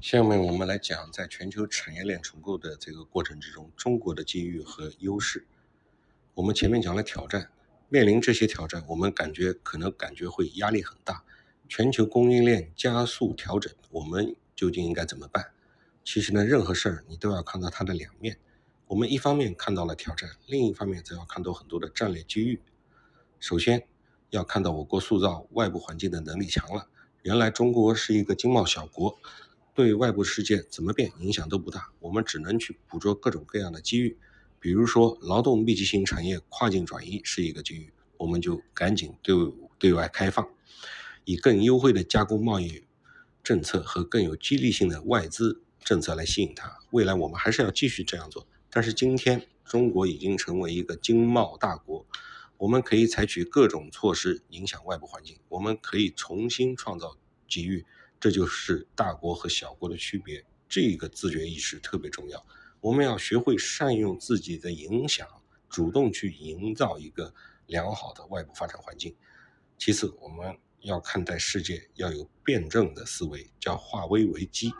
下面我们来讲，在全球产业链重构的这个过程之中，中国的机遇和优势。我们前面讲了挑战，面临这些挑战，我们感觉可能感觉会压力很大。全球供应链加速调整，我们究竟应该怎么办？其实呢，任何事儿你都要看到它的两面。我们一方面看到了挑战，另一方面则要看到很多的战略机遇。首先要看到我国塑造外部环境的能力强了。原来中国是一个经贸小国。对外部世界怎么变影响都不大，我们只能去捕捉各种各样的机遇。比如说，劳动密集型产业跨境转移是一个机遇，我们就赶紧对对外开放，以更优惠的加工贸易政策和更有激励性的外资政策来吸引它。未来我们还是要继续这样做。但是今天中国已经成为一个经贸大国，我们可以采取各种措施影响外部环境，我们可以重新创造机遇。这就是大国和小国的区别，这个自觉意识特别重要。我们要学会善用自己的影响，主动去营造一个良好的外部发展环境。其次，我们要看待世界要有辩证的思维，叫化危为机。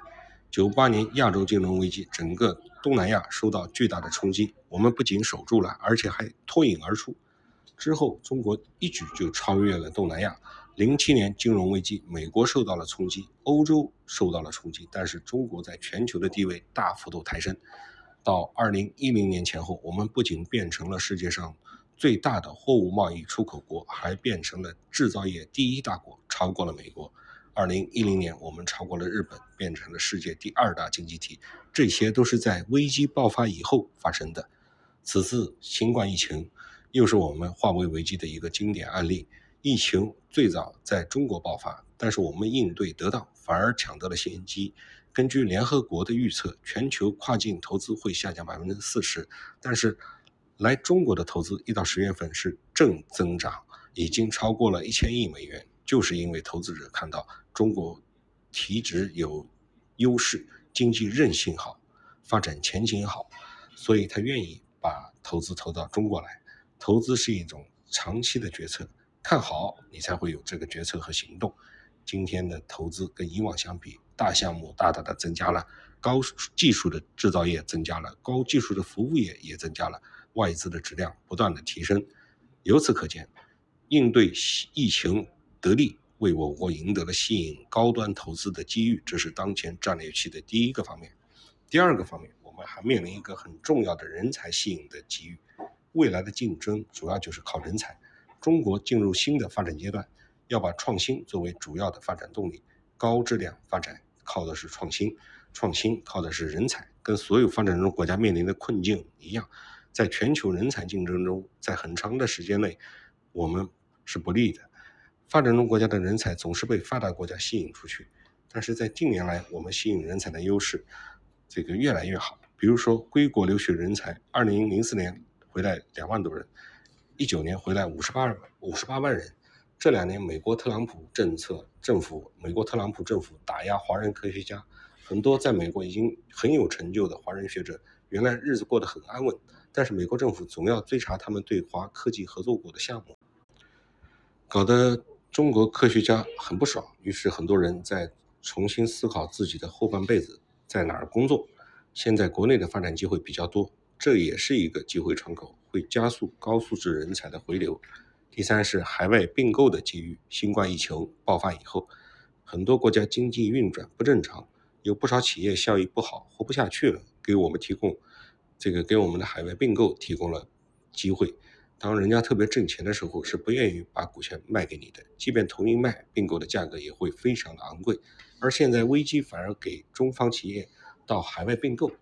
九八年亚洲金融危机，整个东南亚受到巨大的冲击，我们不仅守住了，而且还脱颖而出。之后，中国一举就超越了东南亚。零七年金融危机，美国受到了冲击，欧洲受到了冲击，但是中国在全球的地位大幅度抬升。到二零一零年前后，我们不仅变成了世界上最大的货物贸易出口国，还变成了制造业第一大国，超过了美国。二零一零年，我们超过了日本，变成了世界第二大经济体。这些都是在危机爆发以后发生的。此次新冠疫情，又是我们化危为机的一个经典案例。疫情最早在中国爆发，但是我们应对得当，反而抢得了先机。根据联合国的预测，全球跨境投资会下降百分之四十，但是来中国的投资一到十月份是正增长，已经超过了一千亿美元。就是因为投资者看到中国体质有优势，经济韧性好，发展前景好，所以他愿意把投资投到中国来。投资是一种长期的决策。看好你才会有这个决策和行动。今天的投资跟以往相比，大项目大大的增加了，高技术的制造业增加了，高技术的服务业也增加了，外资的质量不断的提升。由此可见，应对疫情得力，为我国赢得了吸引高端投资的机遇，这是当前战略期的第一个方面。第二个方面，我们还面临一个很重要的人才吸引的机遇。未来的竞争主要就是靠人才。中国进入新的发展阶段，要把创新作为主要的发展动力。高质量发展靠的是创新，创新靠的是人才。跟所有发展中国家面临的困境一样，在全球人才竞争中，在很长的时间内，我们是不利的。发展中国家的人才总是被发达国家吸引出去，但是在近年来，我们吸引人才的优势这个越来越好。比如说，归国留学人才，二零零四年回来两万多人。一九年回来五十八五十八万人，这两年美国特朗普政策政府，美国特朗普政府打压华人科学家，很多在美国已经很有成就的华人学者，原来日子过得很安稳，但是美国政府总要追查他们对华科技合作过的项目，搞得中国科学家很不爽，于是很多人在重新思考自己的后半辈子在哪儿工作。现在国内的发展机会比较多。这也是一个机会窗口，会加速高素质人才的回流。第三是海外并购的机遇。新冠疫情爆发以后，很多国家经济运转不正常，有不少企业效益不好，活不下去了，给我们提供这个给我们的海外并购提供了机会。当人家特别挣钱的时候，是不愿意把股权卖给你的，即便同意卖，并购的价格也会非常的昂贵。而现在危机反而给中方企业到海外并购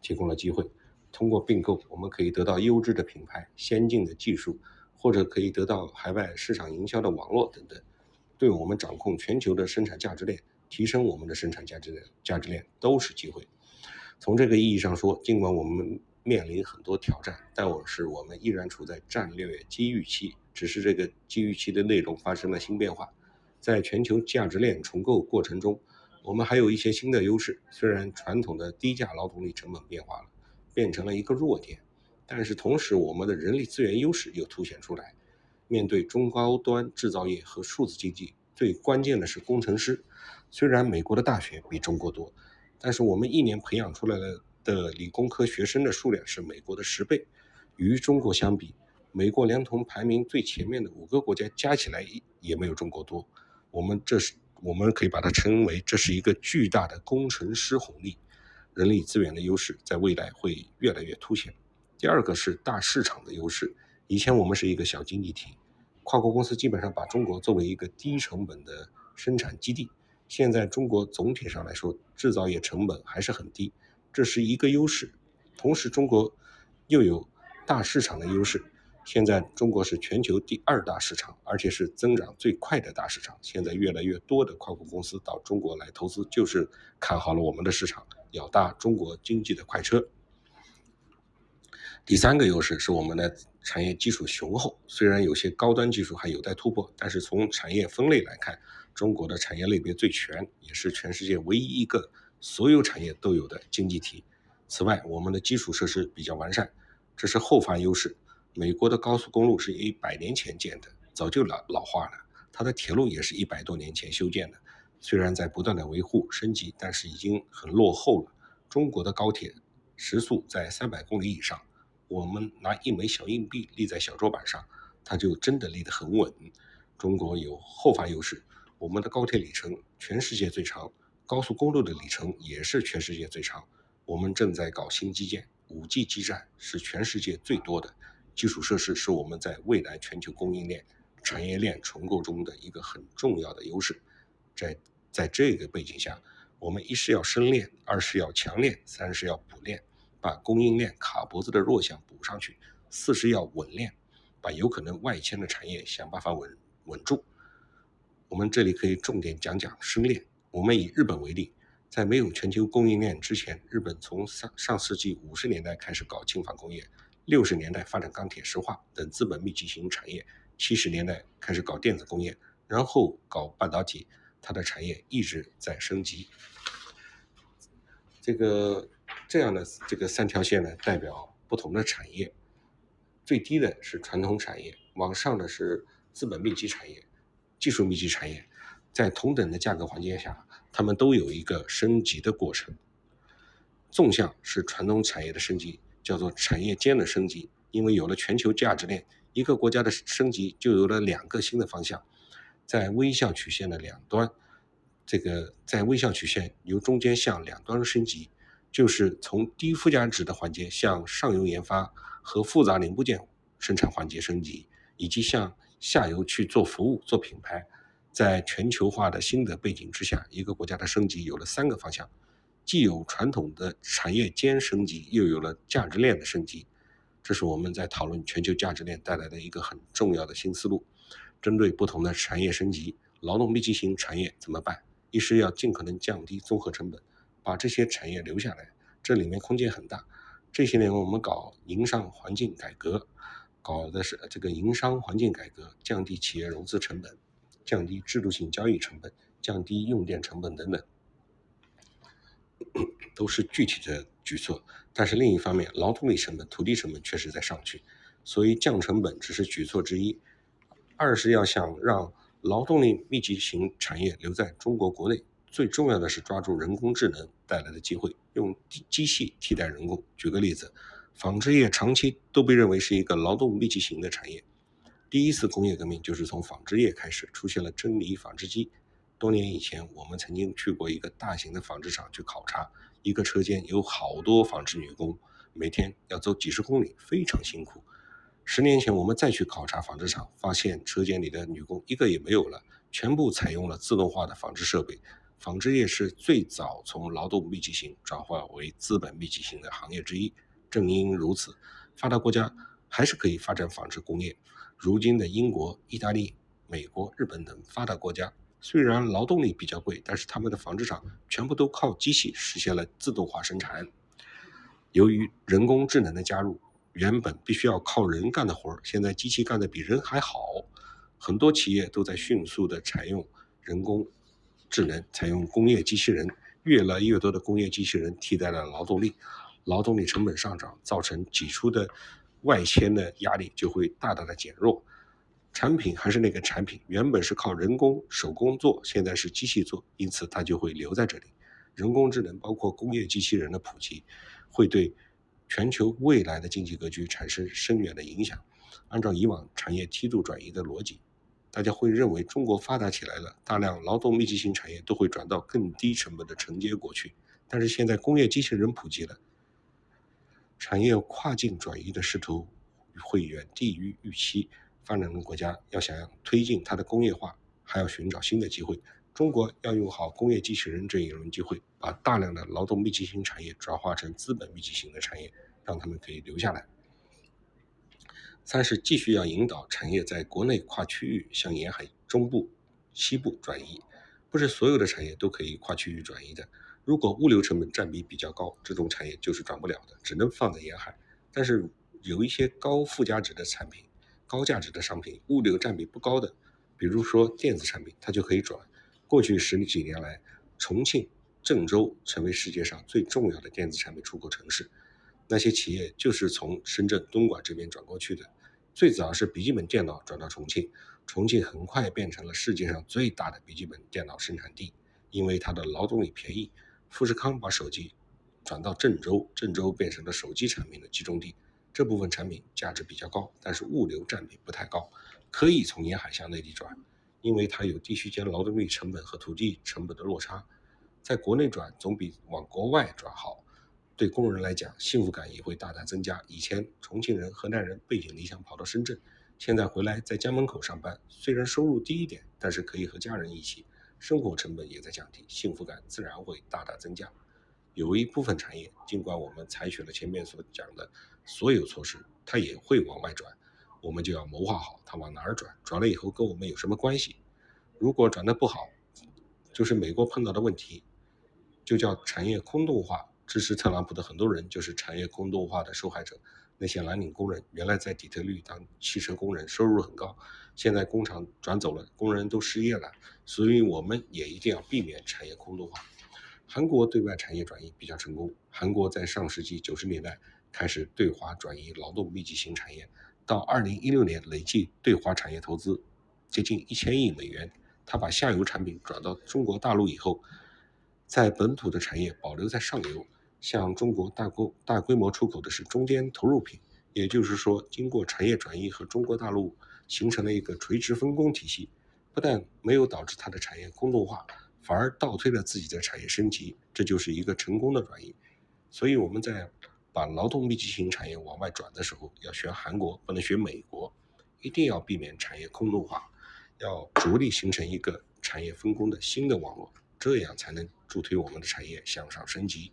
提供了机会。通过并购，我们可以得到优质的品牌、先进的技术，或者可以得到海外市场营销的网络等等，对我们掌控全球的生产价值链、提升我们的生产价值链、价值链都是机会。从这个意义上说，尽管我们面临很多挑战，但我是我们依然处在战略机遇期，只是这个机遇期的内容发生了新变化。在全球价值链重构过程中，我们还有一些新的优势，虽然传统的低价劳动力成本变化了。变成了一个弱点，但是同时我们的人力资源优势又凸显出来。面对中高端制造业和数字经济，最关键的是工程师。虽然美国的大学比中国多，但是我们一年培养出来的的理工科学生的数量是美国的十倍。与中国相比，美国连同排名最前面的五个国家加起来也没有中国多。我们这是我们可以把它称为这是一个巨大的工程师红利，人力资源的优势在未来会越来越凸显。第二个是大市场的优势。以前我们是一个小经济体，跨国公司基本上把中国作为一个低成本的生产基地。现在中国总体上来说制造业成本还是很低，这是一个优势。同时，中国又有大市场的优势。现在中国是全球第二大市场，而且是增长最快的大市场。现在越来越多的跨国公司到中国来投资，就是看好了我们的市场，咬大中国经济的快车。第三个优势是我们的产业基础雄厚，虽然有些高端技术还有待突破，但是从产业分类来看，中国的产业类别最全，也是全世界唯一一个所有产业都有的经济体。此外，我们的基础设施比较完善，这是后发优势。美国的高速公路是一百年前建的，早就老老化了，它的铁路也是一百多年前修建的，虽然在不断的维护升级，但是已经很落后了。中国的高铁时速在三百公里以上。我们拿一枚小硬币立在小桌板上，它就真的立得很稳。中国有后发优势，我们的高铁里程全世界最长，高速公路的里程也是全世界最长。我们正在搞新基建，5G 基站是全世界最多的。基础设施是我们在未来全球供应链、产业链重构中的一个很重要的优势。在在这个背景下，我们一是要深炼，二是要强炼，三是要补炼。把供应链卡脖子的弱项补上去，四是要稳链，把有可能外迁的产业想办法稳稳住。我们这里可以重点讲讲深链。我们以日本为例，在没有全球供应链之前，日本从上上世纪五十年代开始搞轻纺工业，六十年代发展钢铁、石化等资本密集型产业，七十年代开始搞电子工业，然后搞半导体，它的产业一直在升级。这个。这样的这个三条线呢，代表不同的产业。最低的是传统产业，往上的是资本密集产业、技术密集产业。在同等的价格环境下，它们都有一个升级的过程。纵向是传统产业的升级，叫做产业间的升级。因为有了全球价值链，一个国家的升级就有了两个新的方向。在微笑曲线的两端，这个在微笑曲线由中间向两端升级。就是从低附加值的环节向上游研发和复杂零部件生产环节升级，以及向下游去做服务、做品牌。在全球化的新的背景之下，一个国家的升级有了三个方向：既有传统的产业间升级，又有了价值链的升级。这是我们在讨论全球价值链带来的一个很重要的新思路。针对不同的产业升级，劳动密集型产业怎么办？一是要尽可能降低综合成本。把这些产业留下来，这里面空间很大。这些年我们搞营商环境改革，搞的是这个营商环境改革，降低企业融资成本，降低制度性交易成本，降低用电成本等等，都是具体的举措。但是另一方面，劳动力成本、土地成本确实在上去，所以降成本只是举措之一。二是要想让劳动力密集型产业留在中国国内。最重要的是抓住人工智能带来的机会，用机器替代人工。举个例子，纺织业长期都被认为是一个劳动密集型的产业。第一次工业革命就是从纺织业开始，出现了真理纺织机。多年以前，我们曾经去过一个大型的纺织厂去考察，一个车间有好多纺织女工，每天要走几十公里，非常辛苦。十年前，我们再去考察纺织厂，发现车间里的女工一个也没有了，全部采用了自动化的纺织设备。纺织业是最早从劳动密集型转化为资本密集型的行业之一。正因如此，发达国家还是可以发展纺织工业。如今的英国、意大利、美国、日本等发达国家，虽然劳动力比较贵，但是他们的纺织厂全部都靠机器实现了自动化生产。由于人工智能的加入，原本必须要靠人干的活儿，现在机器干的比人还好。很多企业都在迅速的采用人工。智能采用工业机器人，越来越多的工业机器人替代了劳动力，劳动力成本上涨，造成挤出的外迁的压力就会大大的减弱。产品还是那个产品，原本是靠人工手工做，现在是机器做，因此它就会留在这里。人工智能包括工业机器人的普及，会对全球未来的经济格局产生深远的影响。按照以往产业梯度转移的逻辑，大家会认为中国发达起来了，大量劳动密集型产业都会转到更低成本的承接国去。但是现在工业机器人普及了，产业跨境转移的势头会远低于预期。发展中国家要想要推进它的工业化，还要寻找新的机会。中国要用好工业机器人这一轮机会，把大量的劳动密集型产业转化成资本密集型的产业，让他们可以留下来。三是继续要引导产业在国内跨区域向沿海中部、西部转移。不是所有的产业都可以跨区域转移的。如果物流成本占比比较高，这种产业就是转不了的，只能放在沿海。但是有一些高附加值的产品。高价值的商品，物流占比不高的，比如说电子产品，它就可以转。过去十几年来，重庆、郑州成为世界上最重要的电子产品出口城市。那些企业就是从深圳、东莞这边转过去的。最早是笔记本电脑转到重庆，重庆很快变成了世界上最大的笔记本电脑生产地，因为它的劳动力便宜。富士康把手机转到郑州，郑州变成了手机产品的集中地。这部分产品价值比较高，但是物流占比不太高，可以从沿海向内地转，因为它有地区间劳动力成本和土地成本的落差，在国内转总比往国外转好，对工人来讲幸福感也会大大增加。以前重庆人、河南人背井离乡跑到深圳，现在回来在家门口上班，虽然收入低一点，但是可以和家人一起，生活成本也在降低，幸福感自然会大大增加。有一部分产业，尽管我们采取了前面所讲的。所有措施，它也会往外转，我们就要谋划好它往哪儿转，转了以后跟我们有什么关系？如果转的不好，就是美国碰到的问题，就叫产业空洞化。支持特朗普的很多人就是产业空洞化的受害者。那些蓝领工人原来在底特律当汽车工人，收入很高，现在工厂转走了，工人都失业了，所以我们也一定要避免产业空洞化。韩国对外产业转移比较成功，韩国在上世纪九十年代。开始对华转移劳动密集型产业，到二零一六年累计对华产业投资接近一千亿美元。他把下游产品转到中国大陆以后，在本土的产业保留在上游，向中国大规大规模出口的是中间投入品。也就是说，经过产业转移和中国大陆形成了一个垂直分工体系，不但没有导致它的产业空洞化，反而倒推了自己的产业升级，这就是一个成功的转移。所以我们在。把劳动密集型产业往外转的时候，要学韩国，不能学美国，一定要避免产业空洞化，要着力形成一个产业分工的新的网络，这样才能助推我们的产业向上升级。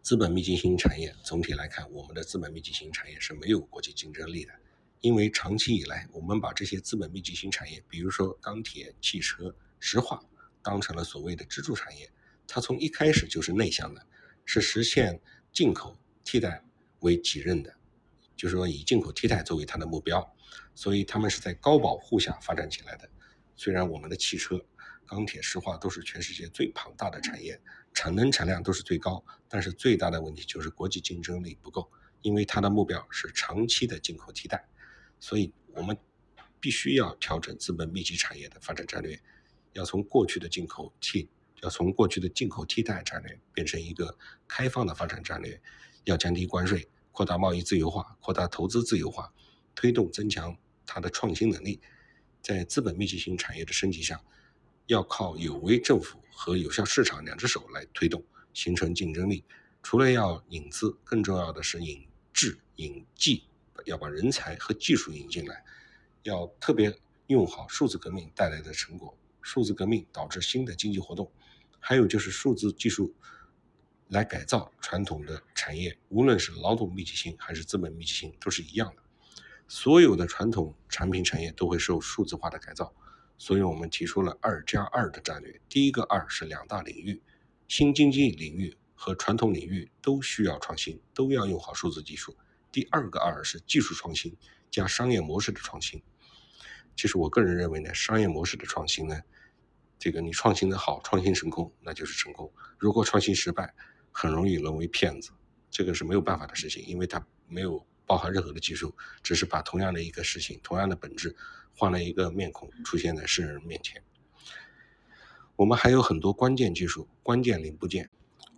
资本密集型产业总体来看，我们的资本密集型产业是没有国际竞争力的，因为长期以来，我们把这些资本密集型产业，比如说钢铁、汽车、石化，当成了所谓的支柱产业，它从一开始就是内向的。是实现进口替代为己任的，就是说以进口替代作为它的目标，所以他们是在高保护下发展起来的。虽然我们的汽车、钢铁、石化都是全世界最庞大的产业，产能产量都是最高，但是最大的问题就是国际竞争力不够，因为它的目标是长期的进口替代，所以我们必须要调整资本密集产业的发展战略，要从过去的进口替。要从过去的进口替代战略变成一个开放的发展战略，要降低关税，扩大贸易自由化，扩大投资自由化，推动增强它的创新能力。在资本密集型产业的升级上，要靠有为政府和有效市场两只手来推动，形成竞争力。除了要引资，更重要的是引智引技，要把人才和技术引进来，要特别用好数字革命带来的成果。数字革命导致新的经济活动。还有就是数字技术来改造传统的产业，无论是劳动密集型还是资本密集型，都是一样的。所有的传统产品产业都会受数字化的改造，所以我们提出了“二加二”的战略。第一个“二”是两大领域，新经济领域和传统领域都需要创新，都要用好数字技术。第二个“二”是技术创新加商业模式的创新。其实我个人认为呢，商业模式的创新呢。这个你创新的好，创新成功那就是成功。如果创新失败，很容易沦为骗子，这个是没有办法的事情，因为它没有包含任何的技术，只是把同样的一个事情、同样的本质，换了一个面孔出现在世人面前。我们还有很多关键技术、关键零部件，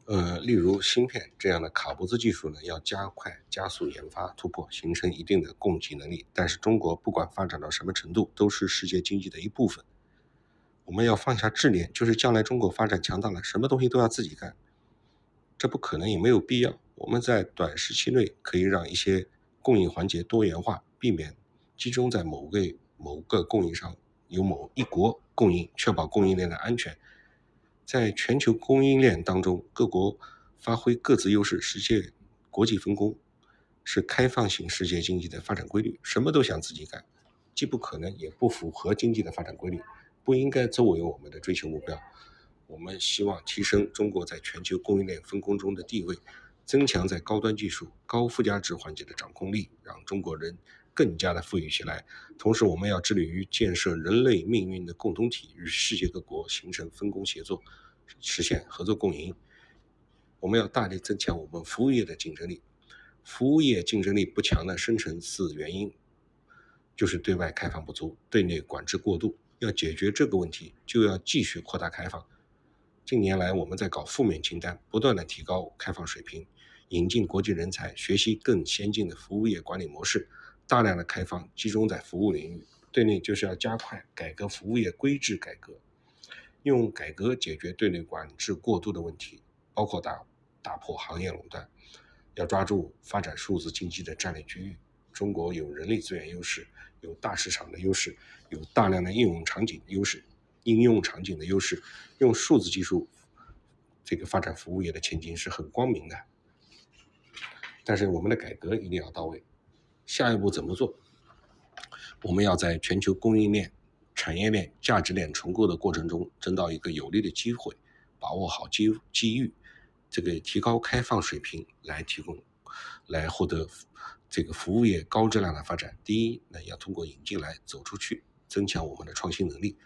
呃，例如芯片这样的卡脖子技术呢，要加快、加速研发突破，形成一定的供给能力。但是中国不管发展到什么程度，都是世界经济的一部分。我们要放下执念，就是将来中国发展强大了，什么东西都要自己干，这不可能，也没有必要。我们在短时期内可以让一些供应环节多元化，避免集中在某个某个供应商，由某一国供应，确保供应链的安全。在全球供应链当中，各国发挥各自优势，实现国际分工，是开放型世界经济的发展规律。什么都想自己干，既不可能，也不符合经济的发展规律。不应该作为我们的追求目标。我们希望提升中国在全球供应链分工中的地位，增强在高端技术、高附加值环节的掌控力，让中国人更加的富裕起来。同时，我们要致力于建设人类命运的共同体，与世界各国形成分工协作，实现合作共赢。我们要大力增强我们服务业的竞争力。服务业竞争力不强的深层次原因，就是对外开放不足，对内管制过度。要解决这个问题，就要继续扩大开放。近年来，我们在搞负面清单，不断的提高开放水平，引进国际人才，学习更先进的服务业管理模式，大量的开放集中在服务领域。对内就是要加快改革服务业规制改革，用改革解决对内管制过度的问题，包括打打破行业垄断。要抓住发展数字经济的战略机遇。中国有人力资源优势，有大市场的优势，有大量的应用场景优势，应用场景的优势，用数字技术这个发展服务业的前景是很光明的。但是我们的改革一定要到位。下一步怎么做？我们要在全球供应链、产业链、价值链重构的过程中，争到一个有利的机会，把握好机机遇，这个提高开放水平，来提供，来获得。这个服务业高质量的发展，第一，呢要通过引进来走出去，增强我们的创新能力。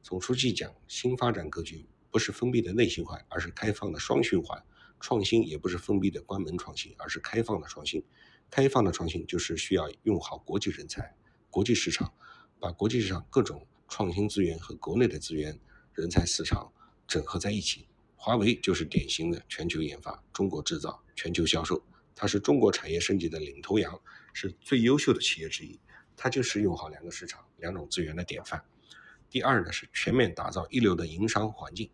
总书记讲，新发展格局不是封闭的内循环，而是开放的双循环。创新也不是封闭的关门创新，而是开放的创新。开放的创新就是需要用好国际人才、国际市场，把国际市场各种创新资源和国内的资源、人才市场整合在一起。华为就是典型的全球研发、中国制造、全球销售。它是中国产业升级的领头羊，是最优秀的企业之一。它就是用好两个市场、两种资源的典范。第二呢，是全面打造一流的营商环境。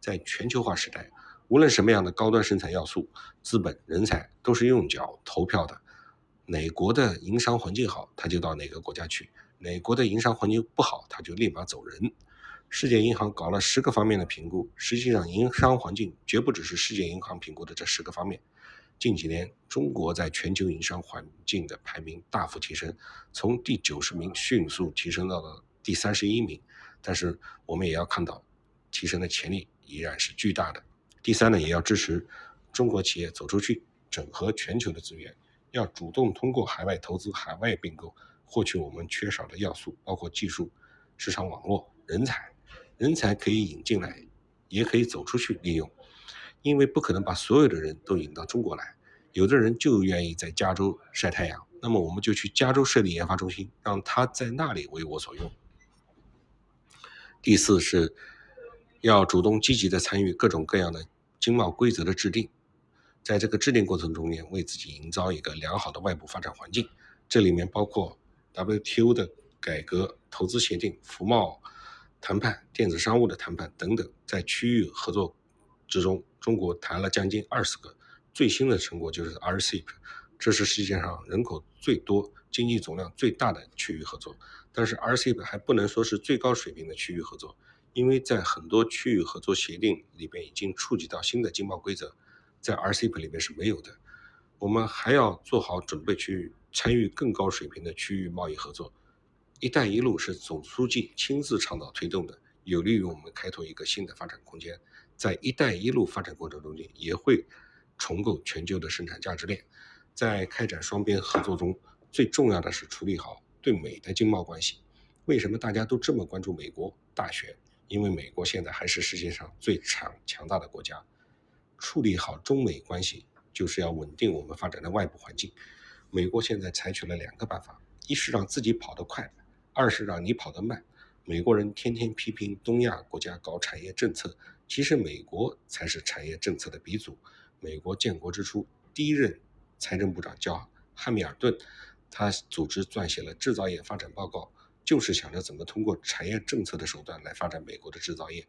在全球化时代，无论什么样的高端生产要素、资本、人才，都是用脚投票的。哪国的营商环境好，他就到哪个国家去；哪国的营商环境不好，他就立马走人。世界银行搞了十个方面的评估，实际上营商环境绝不只是世界银行评估的这十个方面。近几年，中国在全球营商环境的排名大幅提升，从第九十名迅速提升到了第三十一名。但是，我们也要看到，提升的潜力依然是巨大的。第三呢，也要支持中国企业走出去，整合全球的资源，要主动通过海外投资、海外并购，获取我们缺少的要素，包括技术、市场网络、人才。人才可以引进来，也可以走出去利用。因为不可能把所有的人都引到中国来，有的人就愿意在加州晒太阳，那么我们就去加州设立研发中心，让他在那里为我所用。第四是，要主动积极的参与各种各样的经贸规则的制定，在这个制定过程中间，为自己营造一个良好的外部发展环境。这里面包括 WTO 的改革、投资协定、服贸谈判、电子商务的谈判等等，在区域合作之中。中国谈了将近二十个，最新的成果就是 RCEP，这是世界上人口最多、经济总量最大的区域合作。但是 RCEP 还不能说是最高水平的区域合作，因为在很多区域合作协定里边已经触及到新的经贸规则，在 RCEP 里面是没有的。我们还要做好准备去参与更高水平的区域贸易合作。一带一路是总书记亲自倡导推动的，有利于我们开拓一个新的发展空间。在“一带一路”发展过程中间，也会重构全球的生产价值链。在开展双边合作中，最重要的是处理好对美的经贸关系。为什么大家都这么关注美国大选？因为美国现在还是世界上最强强大的国家。处理好中美关系，就是要稳定我们发展的外部环境。美国现在采取了两个办法：一是让自己跑得快，二是让你跑得慢。美国人天天批评东亚国家搞产业政策，其实美国才是产业政策的鼻祖。美国建国之初，第一任财政部长叫汉密尔顿，他组织撰写了制造业发展报告，就是想着怎么通过产业政策的手段来发展美国的制造业。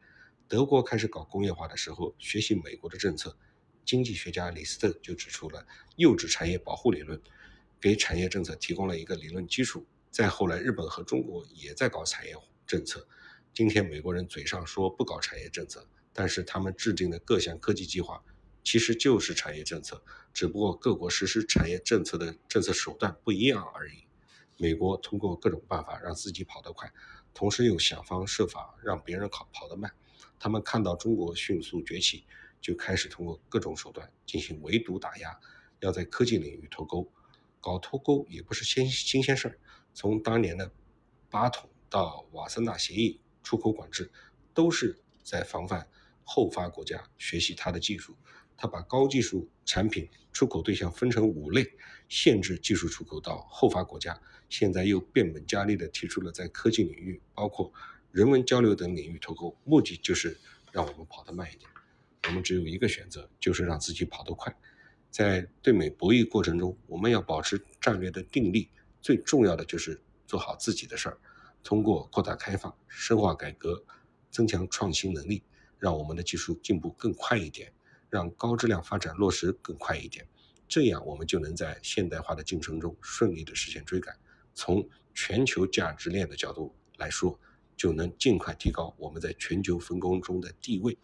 德国开始搞工业化的时候，学习美国的政策，经济学家李斯特就指出了幼稚产业保护理论，给产业政策提供了一个理论基础。再后来，日本和中国也在搞产业政策。今天美国人嘴上说不搞产业政策，但是他们制定的各项科技计划其实就是产业政策，只不过各国实施产业政策的政策手段不一样而已。美国通过各种办法让自己跑得快，同时又想方设法让别人跑跑得慢。他们看到中国迅速崛起，就开始通过各种手段进行围堵打压，要在科技领域脱钩。搞脱钩也不是新新鲜事儿，从当年的八桶到瓦森纳协议，出口管制都是在防范后发国家学习它的技术。他把高技术产品出口对象分成五类，限制技术出口到后发国家。现在又变本加厉地提出了在科技领域，包括。人文交流等领域脱钩，目的就是让我们跑得慢一点。我们只有一个选择，就是让自己跑得快。在对美博弈过程中，我们要保持战略的定力，最重要的就是做好自己的事儿。通过扩大开放、深化改革、增强创新能力，让我们的技术进步更快一点，让高质量发展落实更快一点。这样，我们就能在现代化的进程中顺利地实现追赶。从全球价值链的角度来说，就能尽快提高我们在全球分工中的地位。